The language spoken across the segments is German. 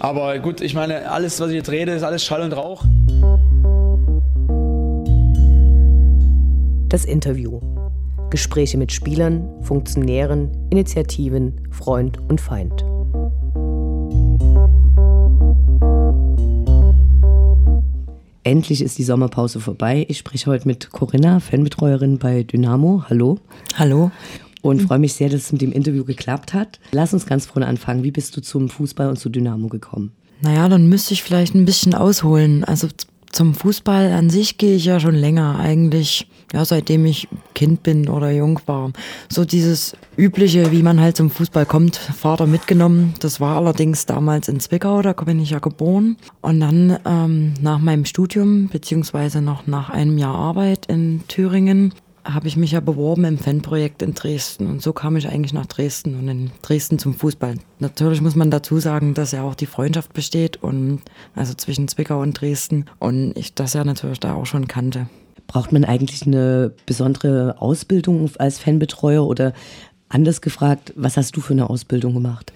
Aber gut, ich meine, alles, was ich jetzt rede, ist alles Schall und Rauch. Das Interview. Gespräche mit Spielern, Funktionären, Initiativen, Freund und Feind. Endlich ist die Sommerpause vorbei. Ich spreche heute mit Corinna, Fanbetreuerin bei Dynamo. Hallo. Hallo. Und freue mich sehr, dass es mit dem Interview geklappt hat. Lass uns ganz vorne anfangen. Wie bist du zum Fußball und zu Dynamo gekommen? Naja, dann müsste ich vielleicht ein bisschen ausholen. Also zum Fußball an sich gehe ich ja schon länger, eigentlich, ja, seitdem ich Kind bin oder jung war. So dieses übliche, wie man halt zum Fußball kommt, Vater mitgenommen. Das war allerdings damals in Zwickau, da bin ich ja geboren. Und dann ähm, nach meinem Studium, beziehungsweise noch nach einem Jahr Arbeit in Thüringen, habe ich mich ja beworben im Fanprojekt in Dresden und so kam ich eigentlich nach Dresden und in Dresden zum Fußball. Natürlich muss man dazu sagen, dass ja auch die Freundschaft besteht und also zwischen Zwickau und Dresden und ich das ja natürlich da auch schon kannte. Braucht man eigentlich eine besondere Ausbildung als Fanbetreuer oder anders gefragt, was hast du für eine Ausbildung gemacht?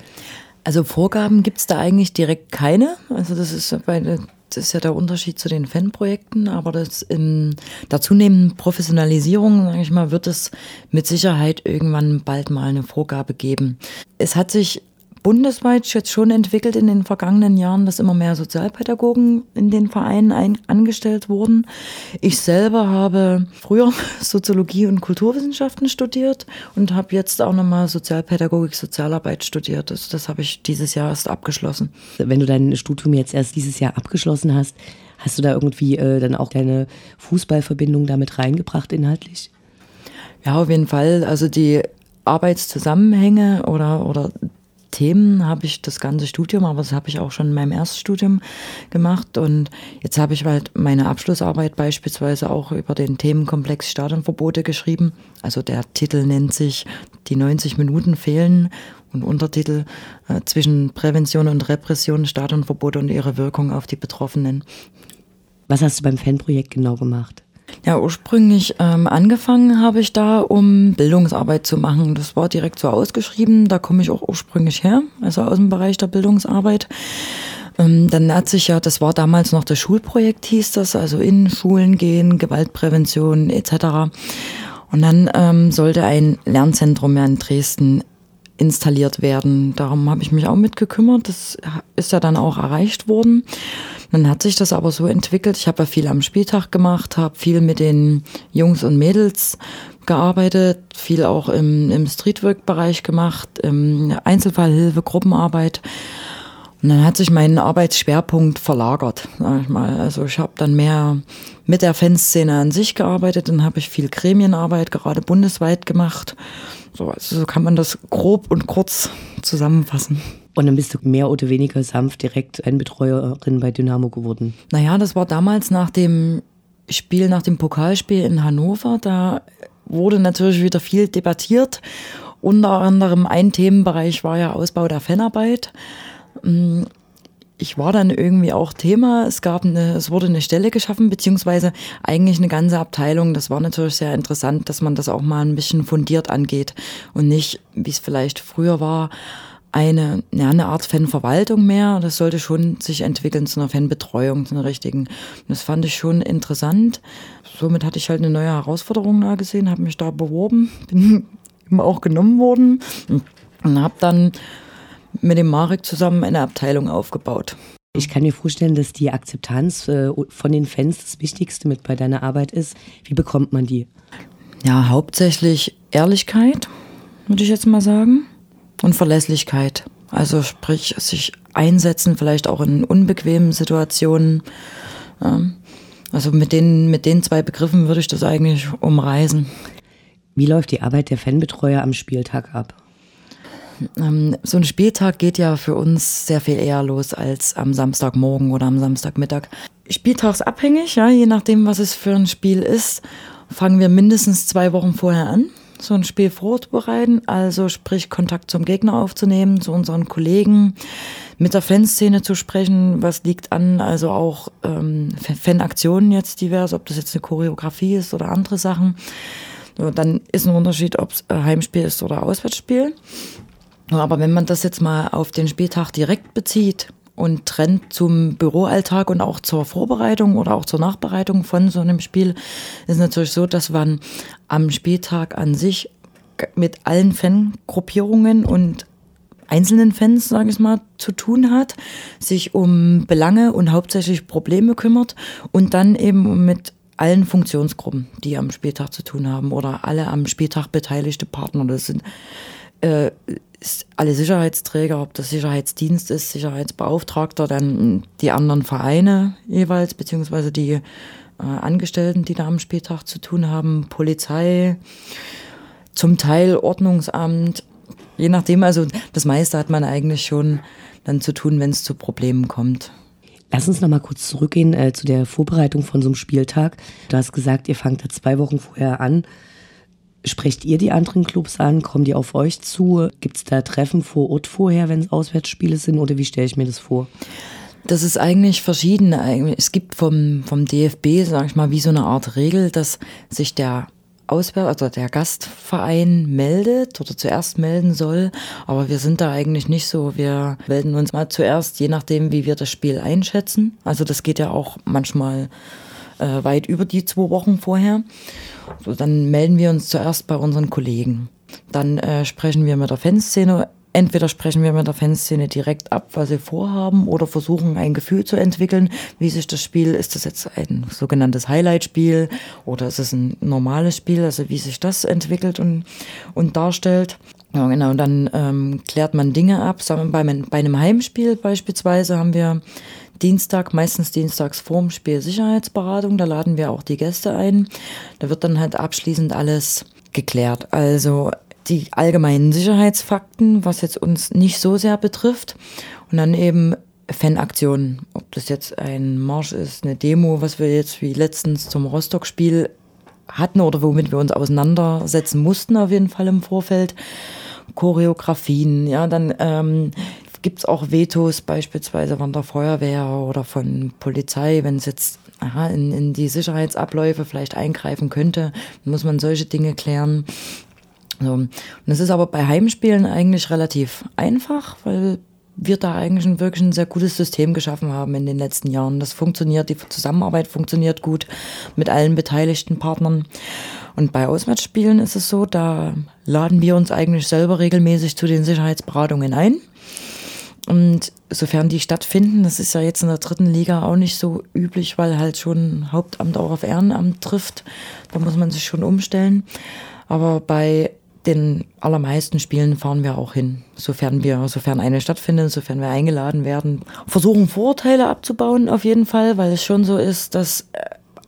Also Vorgaben gibt es da eigentlich direkt keine. Also das ist bei ist ja der Unterschied zu den Fanprojekten, aber das in der zunehmenden Professionalisierung, sage ich mal, wird es mit Sicherheit irgendwann bald mal eine Vorgabe geben. Es hat sich bundesweit jetzt schon entwickelt in den vergangenen Jahren, dass immer mehr Sozialpädagogen in den Vereinen ein, angestellt wurden. Ich selber habe früher Soziologie und Kulturwissenschaften studiert und habe jetzt auch nochmal Sozialpädagogik, Sozialarbeit studiert. Also das habe ich dieses Jahr erst abgeschlossen. Wenn du dein Studium jetzt erst dieses Jahr abgeschlossen hast, hast du da irgendwie äh, dann auch deine Fußballverbindung damit reingebracht inhaltlich? Ja, auf jeden Fall. Also die Arbeitszusammenhänge oder, oder Themen habe ich das ganze Studium, aber das habe ich auch schon in meinem Erststudium gemacht. Und jetzt habe ich halt meine Abschlussarbeit beispielsweise auch über den Themenkomplex Stadionverbote geschrieben. Also der Titel nennt sich Die 90 Minuten fehlen und Untertitel äh, zwischen Prävention und Repression, Stadionverbote und ihre Wirkung auf die Betroffenen. Was hast du beim Fanprojekt genau gemacht? Ja, ursprünglich ähm, angefangen habe ich da, um Bildungsarbeit zu machen. Das war direkt so ausgeschrieben. Da komme ich auch ursprünglich her, also aus dem Bereich der Bildungsarbeit. Ähm, dann hat sich ja, das war damals noch das Schulprojekt, hieß das, also in Schulen gehen, Gewaltprävention etc. Und dann ähm, sollte ein Lernzentrum ja in Dresden installiert werden. Darum habe ich mich auch mitgekümmert. Das ist ja dann auch erreicht worden. Dann hat sich das aber so entwickelt. Ich habe ja viel am Spieltag gemacht, habe viel mit den Jungs und Mädels gearbeitet, viel auch im, im Streetwork-Bereich gemacht, im Einzelfallhilfe, Gruppenarbeit. Und dann hat sich mein Arbeitsschwerpunkt verlagert, sag ich mal. Also ich habe dann mehr mit der Fanszene an sich gearbeitet, dann habe ich viel Gremienarbeit, gerade bundesweit gemacht. So, also so kann man das grob und kurz zusammenfassen. Und dann bist du mehr oder weniger sanft direkt ein Betreuerin bei Dynamo geworden. Naja, das war damals nach dem Spiel, nach dem Pokalspiel in Hannover. Da wurde natürlich wieder viel debattiert. Unter anderem ein Themenbereich war ja Ausbau der Fanarbeit. Ich war dann irgendwie auch Thema. Es gab eine, es wurde eine Stelle geschaffen, beziehungsweise eigentlich eine ganze Abteilung. Das war natürlich sehr interessant, dass man das auch mal ein bisschen fundiert angeht und nicht, wie es vielleicht früher war, eine, ja, eine Art Fanverwaltung mehr. Das sollte schon sich entwickeln zu einer Fanbetreuung, zu einer richtigen. Das fand ich schon interessant. Somit hatte ich halt eine neue Herausforderung da gesehen, habe mich da beworben, bin auch genommen worden und habe dann mit dem Marek zusammen eine Abteilung aufgebaut. Ich kann mir vorstellen, dass die Akzeptanz äh, von den Fans das Wichtigste mit bei deiner Arbeit ist. Wie bekommt man die? Ja, hauptsächlich Ehrlichkeit, würde ich jetzt mal sagen und Verlässlichkeit. Also sprich, sich einsetzen, vielleicht auch in unbequemen Situationen. Also mit den, mit den zwei Begriffen würde ich das eigentlich umreißen. Wie läuft die Arbeit der Fanbetreuer am Spieltag ab? Ähm, so ein Spieltag geht ja für uns sehr viel eher los als am Samstagmorgen oder am Samstagmittag. Spieltagsabhängig, ja, je nachdem, was es für ein Spiel ist, fangen wir mindestens zwei Wochen vorher an so ein Spiel vorzubereiten, also sprich Kontakt zum Gegner aufzunehmen, zu unseren Kollegen, mit der Fanszene zu sprechen, was liegt an, also auch ähm, Fanaktionen jetzt divers, ob das jetzt eine Choreografie ist oder andere Sachen. Dann ist ein Unterschied, ob es Heimspiel ist oder Auswärtsspiel. Aber wenn man das jetzt mal auf den Spieltag direkt bezieht, und Trend zum Büroalltag und auch zur Vorbereitung oder auch zur Nachbereitung von so einem Spiel ist natürlich so, dass man am Spieltag an sich mit allen Fangruppierungen und einzelnen Fans, sage ich mal, zu tun hat, sich um Belange und hauptsächlich Probleme kümmert und dann eben mit allen Funktionsgruppen, die am Spieltag zu tun haben oder alle am Spieltag beteiligte Partner. Das sind äh, alle Sicherheitsträger, ob das Sicherheitsdienst ist, Sicherheitsbeauftragter, dann die anderen Vereine jeweils, beziehungsweise die äh, Angestellten, die da am Spieltag zu tun haben, Polizei, zum Teil Ordnungsamt, je nachdem, also das meiste hat man eigentlich schon dann zu tun, wenn es zu Problemen kommt. Lass uns noch mal kurz zurückgehen äh, zu der Vorbereitung von so einem Spieltag. Du hast gesagt, ihr fangt da zwei Wochen vorher an. Sprecht ihr die anderen Clubs an? Kommen die auf euch zu? Gibt es da Treffen vor Ort vorher, wenn es Auswärtsspiele sind? Oder wie stelle ich mir das vor? Das ist eigentlich verschieden. Es gibt vom, vom DFB, sage ich mal, wie so eine Art Regel, dass sich der Auswärts, also der Gastverein meldet oder zuerst melden soll. Aber wir sind da eigentlich nicht so. Wir melden uns mal zuerst, je nachdem, wie wir das Spiel einschätzen. Also das geht ja auch manchmal äh, weit über die zwei Wochen vorher. So, dann melden wir uns zuerst bei unseren Kollegen. Dann äh, sprechen wir mit der Fanszene entweder sprechen wir mit der Fanszene direkt ab, was sie vorhaben, oder versuchen ein Gefühl zu entwickeln, wie sich das Spiel, ist das jetzt ein sogenanntes Highlight-Spiel oder ist es ein normales Spiel, also wie sich das entwickelt und, und darstellt. Ja, genau, und dann ähm, klärt man Dinge ab. Sagen wir, bei, bei einem Heimspiel beispielsweise haben wir Dienstag, meistens dienstags vorm Spiel Sicherheitsberatung. Da laden wir auch die Gäste ein. Da wird dann halt abschließend alles geklärt. Also die allgemeinen Sicherheitsfakten, was jetzt uns nicht so sehr betrifft. Und dann eben Fanaktionen. Ob das jetzt ein Marsch ist, eine Demo, was wir jetzt wie letztens zum Rostock-Spiel hatten oder womit wir uns auseinandersetzen mussten, auf jeden Fall im Vorfeld. Choreografien, ja, dann ähm, gibt es auch Vetos beispielsweise von der Feuerwehr oder von Polizei, wenn es jetzt aha, in, in die Sicherheitsabläufe vielleicht eingreifen könnte, muss man solche Dinge klären. So. Und es ist aber bei Heimspielen eigentlich relativ einfach, weil wir da eigentlich ein wirklich ein sehr gutes System geschaffen haben in den letzten Jahren. Das funktioniert, die Zusammenarbeit funktioniert gut mit allen beteiligten Partnern. Und bei Auswärtsspielen ist es so, da laden wir uns eigentlich selber regelmäßig zu den Sicherheitsberatungen ein. Und sofern die stattfinden, das ist ja jetzt in der dritten Liga auch nicht so üblich, weil halt schon Hauptamt auch auf Ehrenamt trifft. Da muss man sich schon umstellen. Aber bei den allermeisten Spielen fahren wir auch hin, sofern wir, sofern eine stattfindet, sofern wir eingeladen werden. Versuchen Vorurteile abzubauen auf jeden Fall, weil es schon so ist, dass äh,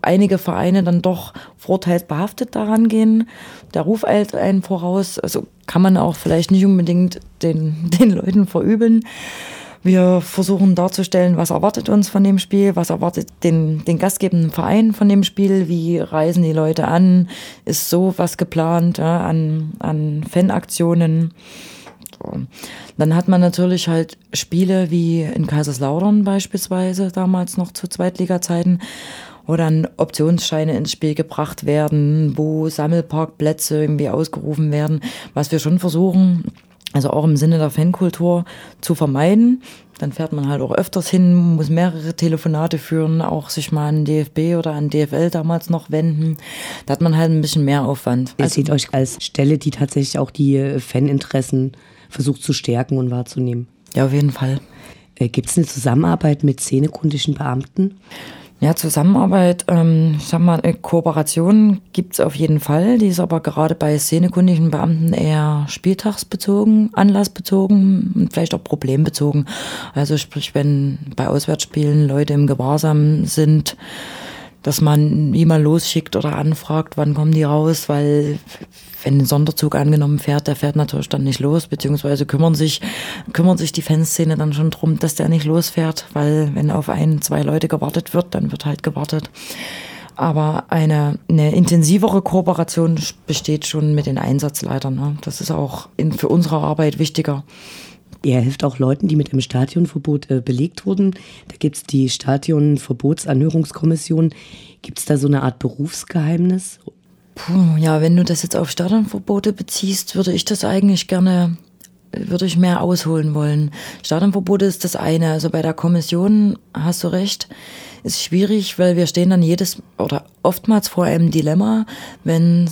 einige Vereine dann doch vorteilsbehaftet daran gehen. Der Ruf eilt einen voraus. Also kann man auch vielleicht nicht unbedingt den, den Leuten verübeln. Wir versuchen darzustellen, was erwartet uns von dem Spiel, was erwartet den, den gastgebenden Verein von dem Spiel, wie reisen die Leute an, ist so was geplant ja, an, an Fanaktionen. Dann hat man natürlich halt Spiele wie in Kaiserslautern beispielsweise, damals noch zu Zweitliga-Zeiten, wo dann Optionsscheine ins Spiel gebracht werden, wo Sammelparkplätze irgendwie ausgerufen werden, was wir schon versuchen, also auch im Sinne der Fankultur zu vermeiden. Dann fährt man halt auch öfters hin, muss mehrere Telefonate führen, auch sich mal an DFB oder an DFL damals noch wenden. Da hat man halt ein bisschen mehr Aufwand. Ihr also, seht euch als Stelle, die tatsächlich auch die äh, Faninteressen versucht zu stärken und wahrzunehmen. Ja, auf jeden Fall. Äh, Gibt es eine Zusammenarbeit mit szenekundischen Beamten? Ja, Zusammenarbeit, ähm, ich sag mal, Kooperation gibt's auf jeden Fall. Die ist aber gerade bei szenekundigen Beamten eher spieltagsbezogen, anlassbezogen und vielleicht auch problembezogen. Also sprich, wenn bei Auswärtsspielen Leute im Gewahrsam sind, dass man jemand losschickt oder anfragt, wann kommen die raus, weil wenn ein Sonderzug angenommen fährt, der fährt natürlich dann nicht los, beziehungsweise kümmern sich, kümmern sich die Fanszene dann schon drum, dass der nicht losfährt, weil wenn auf ein, zwei Leute gewartet wird, dann wird halt gewartet. Aber eine, eine intensivere Kooperation besteht schon mit den Einsatzleitern. Ne? Das ist auch in, für unsere Arbeit wichtiger. Er hilft auch Leuten, die mit einem Stadionverbot äh, belegt wurden. Da gibt es die Stadionverbotsanhörungskommission. Gibt es da so eine Art Berufsgeheimnis? Puh, ja, wenn du das jetzt auf Stadionverbote beziehst, würde ich das eigentlich gerne würde ich mehr ausholen wollen. Stadionverbote ist das eine. Also bei der Kommission hast du recht, ist schwierig, weil wir stehen dann jedes oder oftmals vor einem Dilemma, wenn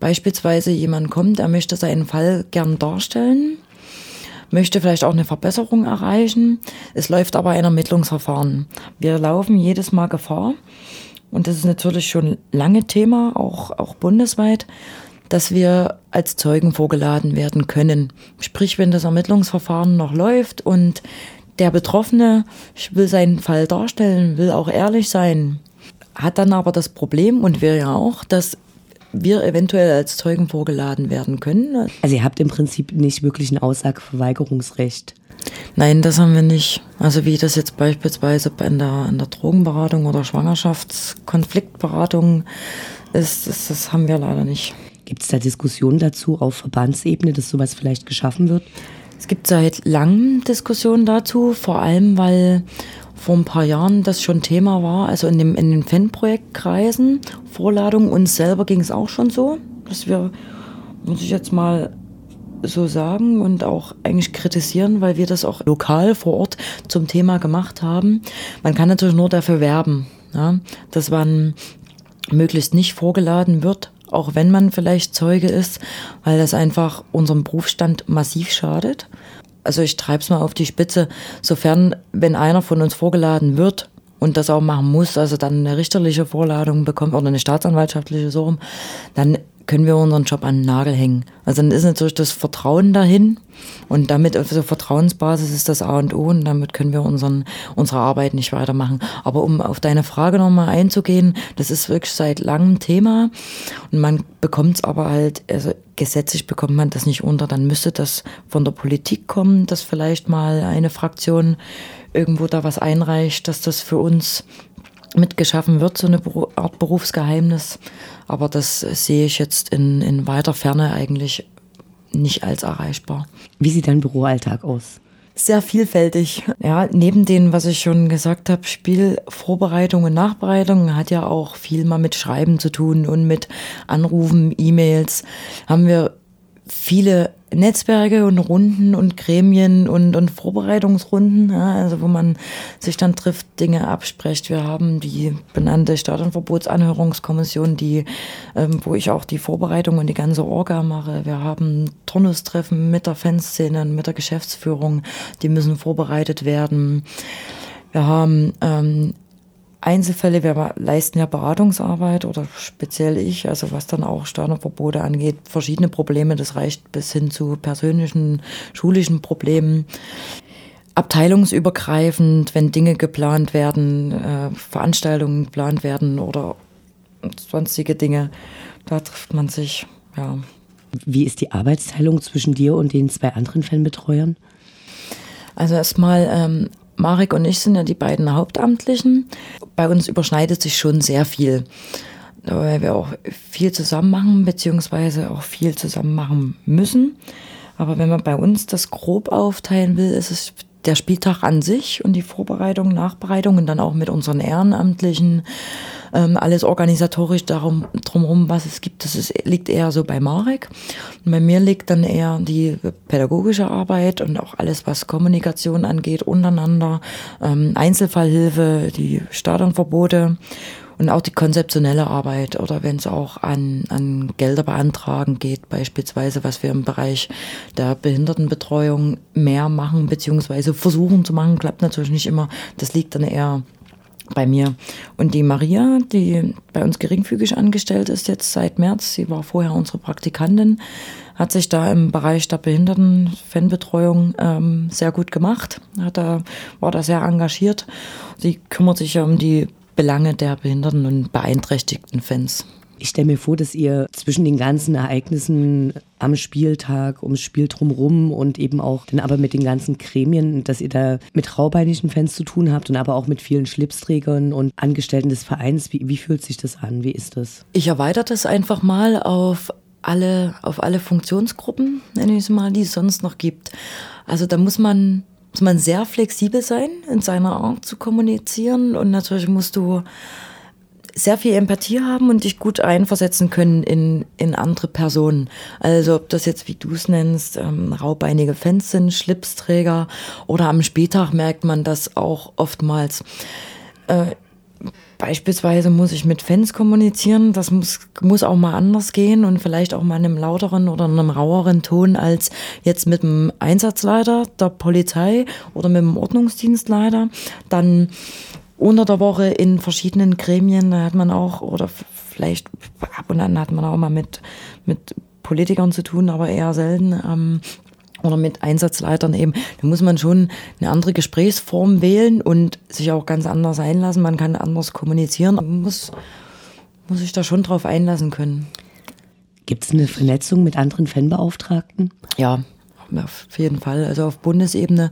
beispielsweise jemand kommt, er möchte seinen Fall gern darstellen, möchte vielleicht auch eine Verbesserung erreichen. Es läuft aber ein Ermittlungsverfahren. Wir laufen jedes Mal Gefahr, und das ist natürlich schon lange Thema, auch, auch bundesweit, dass wir als Zeugen vorgeladen werden können. Sprich, wenn das Ermittlungsverfahren noch läuft und der Betroffene will seinen Fall darstellen, will auch ehrlich sein, hat dann aber das Problem und wir ja auch, dass wir eventuell als Zeugen vorgeladen werden können. Also ihr habt im Prinzip nicht wirklich ein Aussageverweigerungsrecht. Nein, das haben wir nicht. Also wie das jetzt beispielsweise in der, in der Drogenberatung oder Schwangerschaftskonfliktberatung ist, das, das haben wir leider nicht. Gibt es da Diskussionen dazu auf Verbandsebene, dass sowas vielleicht geschaffen wird? Es gibt seit langem Diskussionen dazu, vor allem weil vor ein paar Jahren das schon Thema war, also in, dem, in den Fanprojektkreisen, Vorladung, uns selber ging es auch schon so, dass wir, muss ich jetzt mal so sagen und auch eigentlich kritisieren, weil wir das auch lokal vor Ort zum Thema gemacht haben. Man kann natürlich nur dafür werben, ja, dass man möglichst nicht vorgeladen wird, auch wenn man vielleicht Zeuge ist, weil das einfach unserem Berufsstand massiv schadet. Also ich treibe es mal auf die Spitze, sofern, wenn einer von uns vorgeladen wird und das auch machen muss, also dann eine richterliche Vorladung bekommt oder eine staatsanwaltschaftliche so dann können wir unseren Job an den Nagel hängen. Also dann ist natürlich das Vertrauen dahin und damit auf der Vertrauensbasis ist das A und O und damit können wir unseren, unsere Arbeit nicht weitermachen. Aber um auf deine Frage nochmal einzugehen, das ist wirklich seit langem Thema und man bekommt es aber halt, also gesetzlich bekommt man das nicht unter, dann müsste das von der Politik kommen, dass vielleicht mal eine Fraktion irgendwo da was einreicht, dass das für uns mitgeschaffen wird, so eine Art Berufsgeheimnis. Aber das sehe ich jetzt in, in weiter Ferne eigentlich nicht als erreichbar. Wie sieht dein Büroalltag aus? Sehr vielfältig. Ja, neben dem, was ich schon gesagt habe, Spielvorbereitung und Nachbereitung hat ja auch viel mal mit Schreiben zu tun und mit Anrufen, E-Mails. Haben wir viele Netzwerke und Runden und Gremien und, und Vorbereitungsrunden, ja, also wo man sich dann trifft, Dinge abspricht. Wir haben die benannte Staat- und Verbotsanhörungskommission, die, ähm, wo ich auch die Vorbereitung und die ganze Orga mache. Wir haben Turnustreffen mit der Fanszene, mit der Geschäftsführung, die müssen vorbereitet werden. Wir haben ähm, Einzelfälle, wir leisten ja Beratungsarbeit oder speziell ich, also was dann auch Steuerverbote angeht, verschiedene Probleme, das reicht bis hin zu persönlichen, schulischen Problemen. Abteilungsübergreifend, wenn Dinge geplant werden, äh, Veranstaltungen geplant werden oder sonstige Dinge, da trifft man sich, ja. Wie ist die Arbeitsteilung zwischen dir und den zwei anderen Fanbetreuern? Also erstmal ähm, Marek und ich sind ja die beiden Hauptamtlichen. Bei uns überschneidet sich schon sehr viel, weil wir auch viel zusammen machen, beziehungsweise auch viel zusammen machen müssen. Aber wenn man bei uns das grob aufteilen will, ist es der Spieltag an sich und die Vorbereitung, Nachbereitung und dann auch mit unseren Ehrenamtlichen ähm, alles organisatorisch darum drumherum, was es gibt. Das ist, liegt eher so bei Marek. Und bei mir liegt dann eher die pädagogische Arbeit und auch alles, was Kommunikation angeht untereinander, ähm, Einzelfallhilfe, die Stadionverbote und auch die konzeptionelle Arbeit oder wenn es auch an, an Gelder beantragen geht, beispielsweise, was wir im Bereich der Behindertenbetreuung mehr machen, beziehungsweise versuchen zu machen, klappt natürlich nicht immer. Das liegt dann eher bei mir. Und die Maria, die bei uns geringfügig angestellt ist jetzt seit März, sie war vorher unsere Praktikantin, hat sich da im Bereich der Behinderten-Fanbetreuung ähm, sehr gut gemacht, hat da, war da sehr engagiert. Sie kümmert sich um die Belange der behinderten und beeinträchtigten Fans. Ich stelle mir vor, dass ihr zwischen den ganzen Ereignissen am Spieltag, ums Spiel drumherum und eben auch dann aber mit den ganzen Gremien, dass ihr da mit raubeinigen Fans zu tun habt und aber auch mit vielen Schlipsträgern und Angestellten des Vereins. Wie, wie fühlt sich das an? Wie ist das? Ich erweitere das einfach mal auf alle, auf alle Funktionsgruppen, nenne ich es mal, die es sonst noch gibt. Also da muss man muss man sehr flexibel sein in seiner Art zu kommunizieren und natürlich musst du sehr viel Empathie haben und dich gut einversetzen können in, in andere Personen. Also ob das jetzt, wie du es nennst, ähm, raubeinige Fans sind, Schlipsträger oder am Spieltag merkt man das auch oftmals. Äh, Beispielsweise muss ich mit Fans kommunizieren. Das muss, muss auch mal anders gehen und vielleicht auch mal in einem lauteren oder einem raueren Ton als jetzt mit dem Einsatzleiter der Polizei oder mit dem Ordnungsdienstleiter. Dann unter der Woche in verschiedenen Gremien, da hat man auch, oder vielleicht ab und an hat man auch mal mit, mit Politikern zu tun, aber eher selten. Ähm, oder mit Einsatzleitern eben, da muss man schon eine andere Gesprächsform wählen und sich auch ganz anders einlassen. Man kann anders kommunizieren. Man muss, muss sich da schon drauf einlassen können. Gibt es eine Vernetzung mit anderen Fanbeauftragten? Ja, auf jeden Fall. Also auf Bundesebene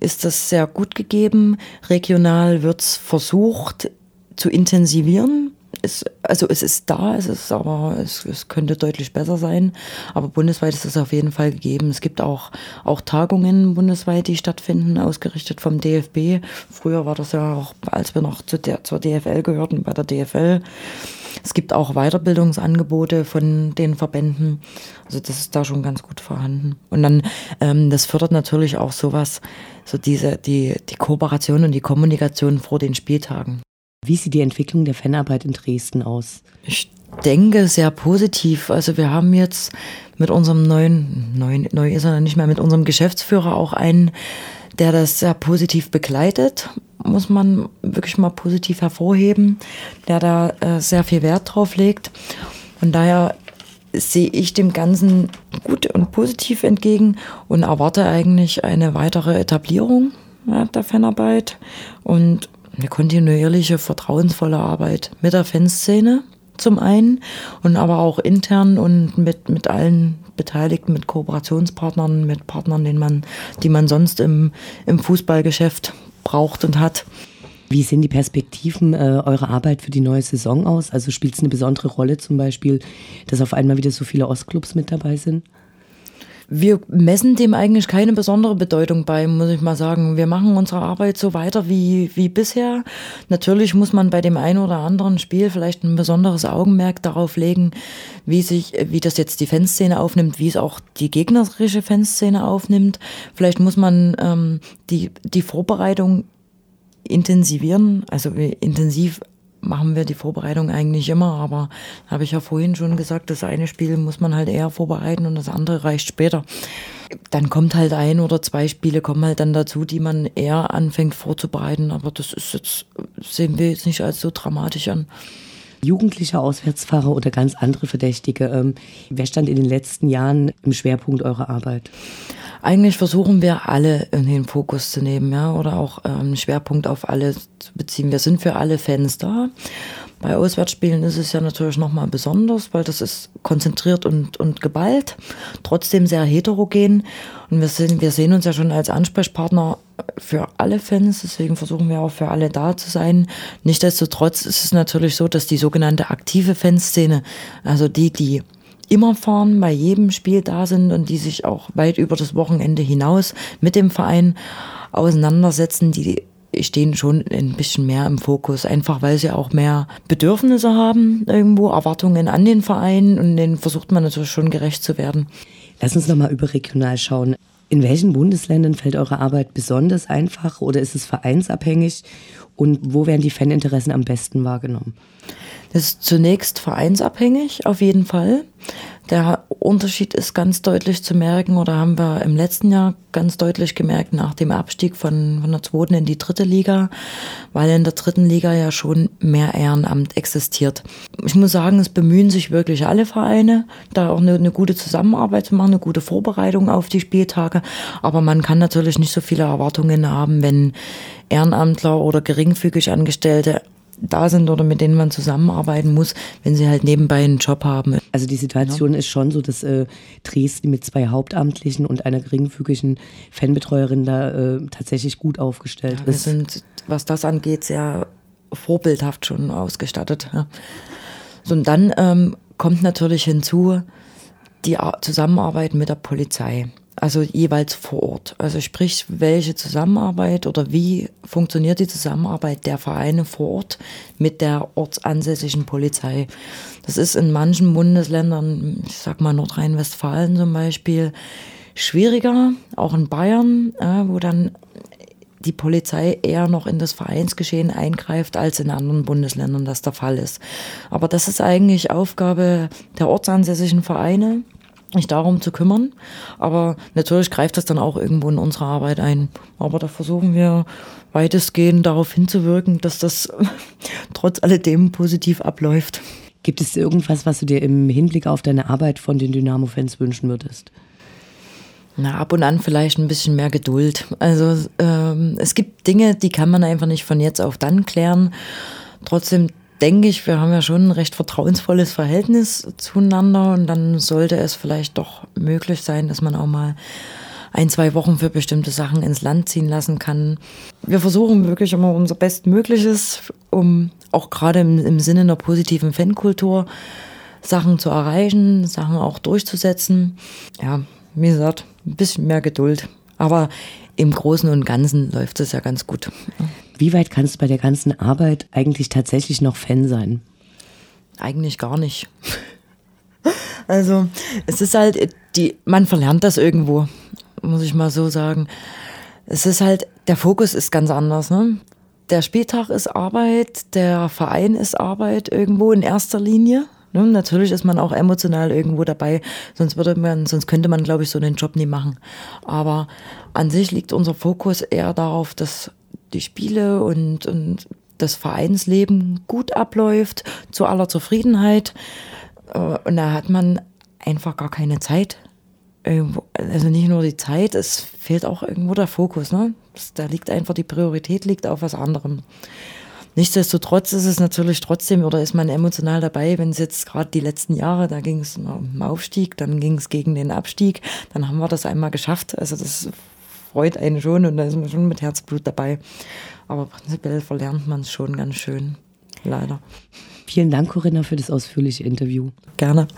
ist das sehr gut gegeben. Regional wird es versucht zu intensivieren es, also es ist da, es ist aber, es, es könnte deutlich besser sein. Aber bundesweit ist es auf jeden Fall gegeben. Es gibt auch, auch Tagungen bundesweit, die stattfinden, ausgerichtet vom DFB. Früher war das ja auch, als wir noch zu der, zur DFL gehörten, bei der DFL. Es gibt auch Weiterbildungsangebote von den Verbänden. Also das ist da schon ganz gut vorhanden. Und dann, ähm, das fördert natürlich auch sowas, so diese, die, die Kooperation und die Kommunikation vor den Spieltagen. Wie sieht die Entwicklung der Fanarbeit in Dresden aus? Ich denke sehr positiv. Also wir haben jetzt mit unserem neuen, neuen neu ist er nicht mehr, mit unserem Geschäftsführer auch einen, der das sehr positiv begleitet, muss man wirklich mal positiv hervorheben, der da äh, sehr viel Wert drauf legt. Und daher sehe ich dem Ganzen gut und positiv entgegen und erwarte eigentlich eine weitere Etablierung ja, der Fanarbeit und eine kontinuierliche, vertrauensvolle Arbeit mit der Fanszene zum einen und aber auch intern und mit, mit allen Beteiligten, mit Kooperationspartnern, mit Partnern, den man, die man sonst im, im Fußballgeschäft braucht und hat. Wie sehen die Perspektiven äh, eurer Arbeit für die neue Saison aus? Also spielt es eine besondere Rolle zum Beispiel, dass auf einmal wieder so viele Ostclubs mit dabei sind? Wir messen dem eigentlich keine besondere Bedeutung bei, muss ich mal sagen. Wir machen unsere Arbeit so weiter wie, wie bisher. Natürlich muss man bei dem einen oder anderen Spiel vielleicht ein besonderes Augenmerk darauf legen, wie sich, wie das jetzt die Fanszene aufnimmt, wie es auch die gegnerische Fanszene aufnimmt. Vielleicht muss man ähm, die, die Vorbereitung intensivieren, also intensiv machen wir die Vorbereitung eigentlich immer, aber habe ich ja vorhin schon gesagt, das eine Spiel muss man halt eher vorbereiten und das andere reicht später. Dann kommt halt ein oder zwei Spiele kommen halt dann dazu, die man eher anfängt vorzubereiten, aber das ist jetzt, sehen wir jetzt nicht als so dramatisch an. Jugendliche Auswärtsfahrer oder ganz andere Verdächtige, ähm, wer stand in den letzten Jahren im Schwerpunkt eurer Arbeit? eigentlich versuchen wir alle in den Fokus zu nehmen, ja, oder auch ähm, Schwerpunkt auf alle zu beziehen. Wir sind für alle Fans da. Bei Auswärtsspielen ist es ja natürlich nochmal besonders, weil das ist konzentriert und, und geballt, trotzdem sehr heterogen. Und wir, sind, wir sehen uns ja schon als Ansprechpartner für alle Fans, deswegen versuchen wir auch für alle da zu sein. Nichtsdestotrotz ist es natürlich so, dass die sogenannte aktive Fanszene, also die, die immer fahren, bei jedem Spiel da sind und die sich auch weit über das Wochenende hinaus mit dem Verein auseinandersetzen, die stehen schon ein bisschen mehr im Fokus, einfach weil sie auch mehr Bedürfnisse haben, irgendwo Erwartungen an den Verein und denen versucht man natürlich schon gerecht zu werden. Lass uns nochmal überregional schauen. In welchen Bundesländern fällt eure Arbeit besonders einfach oder ist es vereinsabhängig? Und wo werden die Faninteressen am besten wahrgenommen? Das ist zunächst vereinsabhängig, auf jeden Fall. Der Unterschied ist ganz deutlich zu merken oder haben wir im letzten Jahr ganz deutlich gemerkt nach dem Abstieg von, von der zweiten in die dritte Liga, weil in der dritten Liga ja schon mehr Ehrenamt existiert. Ich muss sagen, es bemühen sich wirklich alle Vereine, da auch eine, eine gute Zusammenarbeit zu machen, eine gute Vorbereitung auf die Spieltage. Aber man kann natürlich nicht so viele Erwartungen haben, wenn Ehrenamtler oder geringfügig Angestellte da sind oder mit denen man zusammenarbeiten muss, wenn sie halt nebenbei einen Job haben. Also die Situation ja. ist schon so, dass äh, Dresden mit zwei Hauptamtlichen und einer geringfügigen Fanbetreuerin da äh, tatsächlich gut aufgestellt ja, ist. Wir sind, was das angeht, sehr vorbildhaft schon ausgestattet. Ja. So, und dann ähm, kommt natürlich hinzu die Zusammenarbeit mit der Polizei. Also jeweils vor Ort. Also sprich, welche Zusammenarbeit oder wie funktioniert die Zusammenarbeit der Vereine vor Ort mit der ortsansässigen Polizei. Das ist in manchen Bundesländern, ich sag mal Nordrhein-Westfalen zum Beispiel, schwieriger, auch in Bayern, wo dann die Polizei eher noch in das Vereinsgeschehen eingreift, als in anderen Bundesländern das der Fall ist. Aber das ist eigentlich Aufgabe der ortsansässigen Vereine, sich darum zu kümmern. Aber natürlich greift das dann auch irgendwo in unsere Arbeit ein. Aber da versuchen wir weitestgehend darauf hinzuwirken, dass das trotz alledem positiv abläuft. Gibt es irgendwas, was du dir im Hinblick auf deine Arbeit von den Dynamo-Fans wünschen würdest? Na, ab und an vielleicht ein bisschen mehr Geduld. Also ähm, es gibt Dinge, die kann man einfach nicht von jetzt auf dann klären. Trotzdem denke ich, wir haben ja schon ein recht vertrauensvolles Verhältnis zueinander und dann sollte es vielleicht doch möglich sein, dass man auch mal ein, zwei Wochen für bestimmte Sachen ins Land ziehen lassen kann. Wir versuchen wirklich immer unser Bestmögliches, um auch gerade im, im Sinne einer positiven Fankultur Sachen zu erreichen, Sachen auch durchzusetzen. Ja, wie gesagt, ein bisschen mehr Geduld. Aber im Großen und Ganzen läuft es ja ganz gut. Wie weit kannst du bei der ganzen Arbeit eigentlich tatsächlich noch Fan sein? Eigentlich gar nicht. Also, es ist halt, die, man verlernt das irgendwo, muss ich mal so sagen. Es ist halt, der Fokus ist ganz anders. Ne? Der Spieltag ist Arbeit, der Verein ist Arbeit irgendwo in erster Linie. Ne? Natürlich ist man auch emotional irgendwo dabei, sonst würde man, sonst könnte man, glaube ich, so einen Job nie machen. Aber an sich liegt unser Fokus eher darauf, dass die Spiele und, und das Vereinsleben gut abläuft, zu aller Zufriedenheit. Äh, und da hat man einfach gar keine Zeit. Also nicht nur die Zeit, es fehlt auch irgendwo der Fokus. Ne? Da liegt einfach die Priorität liegt auf was anderem. Nichtsdestotrotz ist es natürlich trotzdem oder ist man emotional dabei, wenn es jetzt gerade die letzten Jahre, da ging es um Aufstieg, dann ging es gegen den Abstieg, dann haben wir das einmal geschafft. Also das freut einen schon und da ist man schon mit Herzblut dabei. Aber prinzipiell verlernt man es schon ganz schön. Leider. Vielen Dank, Corinna, für das ausführliche Interview. Gerne.